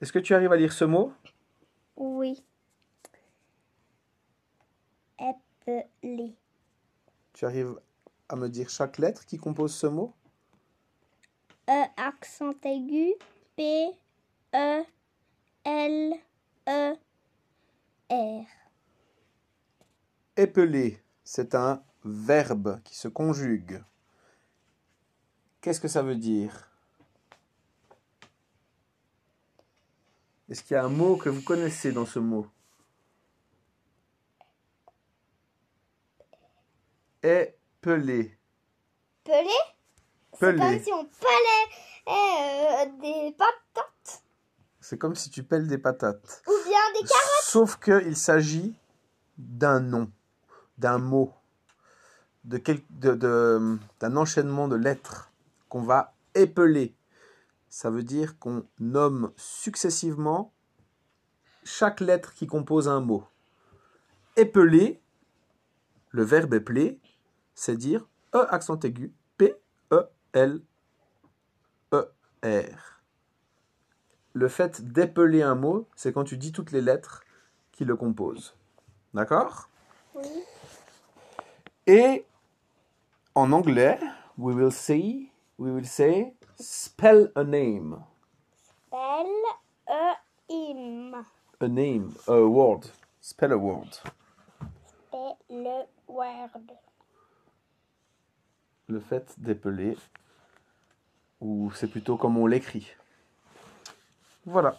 Est-ce que tu arrives à lire ce mot? Oui. Épeler. Tu arrives à me dire chaque lettre qui compose ce mot? E accent aigu. P. E. L. E. R. Épeler, c'est un verbe qui se conjugue. Qu'est-ce que ça veut dire? Est-ce qu'il y a un mot que vous connaissez dans ce mot? Épeler. Peler C'est comme si on pelait euh, des patates C'est comme si tu pelles des patates. ou bien des carottes. Sauf qu'il s'agit d'un nom, d'un mot, de quel- de- de- d'un enchaînement de lettres qu'on va épeler. Ça veut dire qu'on nomme successivement chaque lettre qui compose un mot. Épeler, le verbe épeler, c'est dire E accent aigu, P, E, L, E, R. Le fait d'épeler un mot, c'est quand tu dis toutes les lettres qui le composent. D'accord? Oui. Et en anglais, we will say, we will say spell a name. Spell E im. A name, a word. Spell a word. Spell le word. Le fait d'épeler, ou c'est plutôt comme on l'écrit. Voilà.